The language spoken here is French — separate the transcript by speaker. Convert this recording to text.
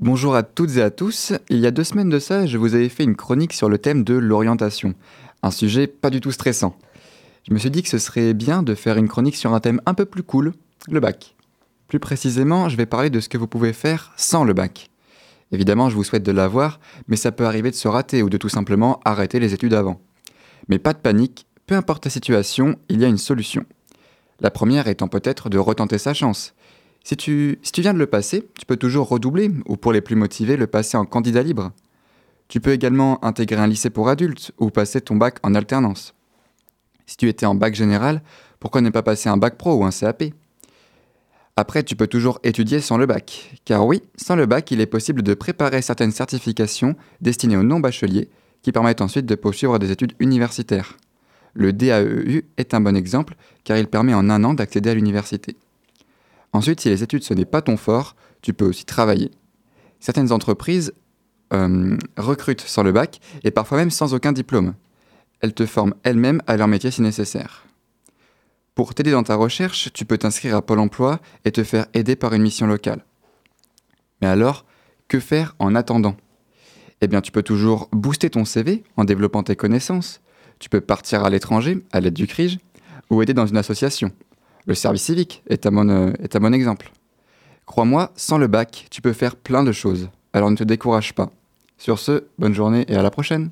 Speaker 1: Bonjour à toutes et à tous. Il y a deux semaines de ça, je vous avais fait une chronique sur le thème de l'orientation. Un sujet pas du tout stressant. Je me suis dit que ce serait bien de faire une chronique sur un thème un peu plus cool, le bac. Plus précisément, je vais parler de ce que vous pouvez faire sans le bac. Évidemment, je vous souhaite de l'avoir, mais ça peut arriver de se rater ou de tout simplement arrêter les études avant. Mais pas de panique, peu importe la situation, il y a une solution. La première étant peut-être de retenter sa chance. Si tu, viens de le passer, tu peux toujours redoubler, ou pour les plus motivés, le passer en candidat libre. Tu peux également intégrer un lycée pour adultes, ou passer ton bac en alternance. Si tu étais en bac général, pourquoi ne pas passer un bac pro ou un CAP Après, tu peux toujours étudier sans le bac. Car oui, sans le bac, il est possible de préparer certaines certifications destinées aux non-bacheliers, qui permettent ensuite de poursuivre des études universitaires. Le DAEU est un bon exemple, car il permet en un an d'accéder à l'université. Ensuite, si les études ce n'est pas ton fort, tu peux aussi travailler. Certaines entreprises euh, recrutent sans le bac et parfois même sans aucun diplôme. Elles te forment elles-mêmes à leur métier si nécessaire. Pour t'aider dans ta recherche, tu peux t'inscrire à Pôle Emploi et te faire aider par une mission locale. Mais alors, que faire en attendant? Eh bien, tu peux toujours booster ton CV en développant tes connaissances. Tu peux partir à l'étranger à l'aide du CRIJ ou aider dans une association. Le service civique est un bon, euh, exemple. Crois-moi, sans le bac, tu peux faire plein de choses. Alors ne te décourage pas. Sur ce, bonne journée et à la prochaine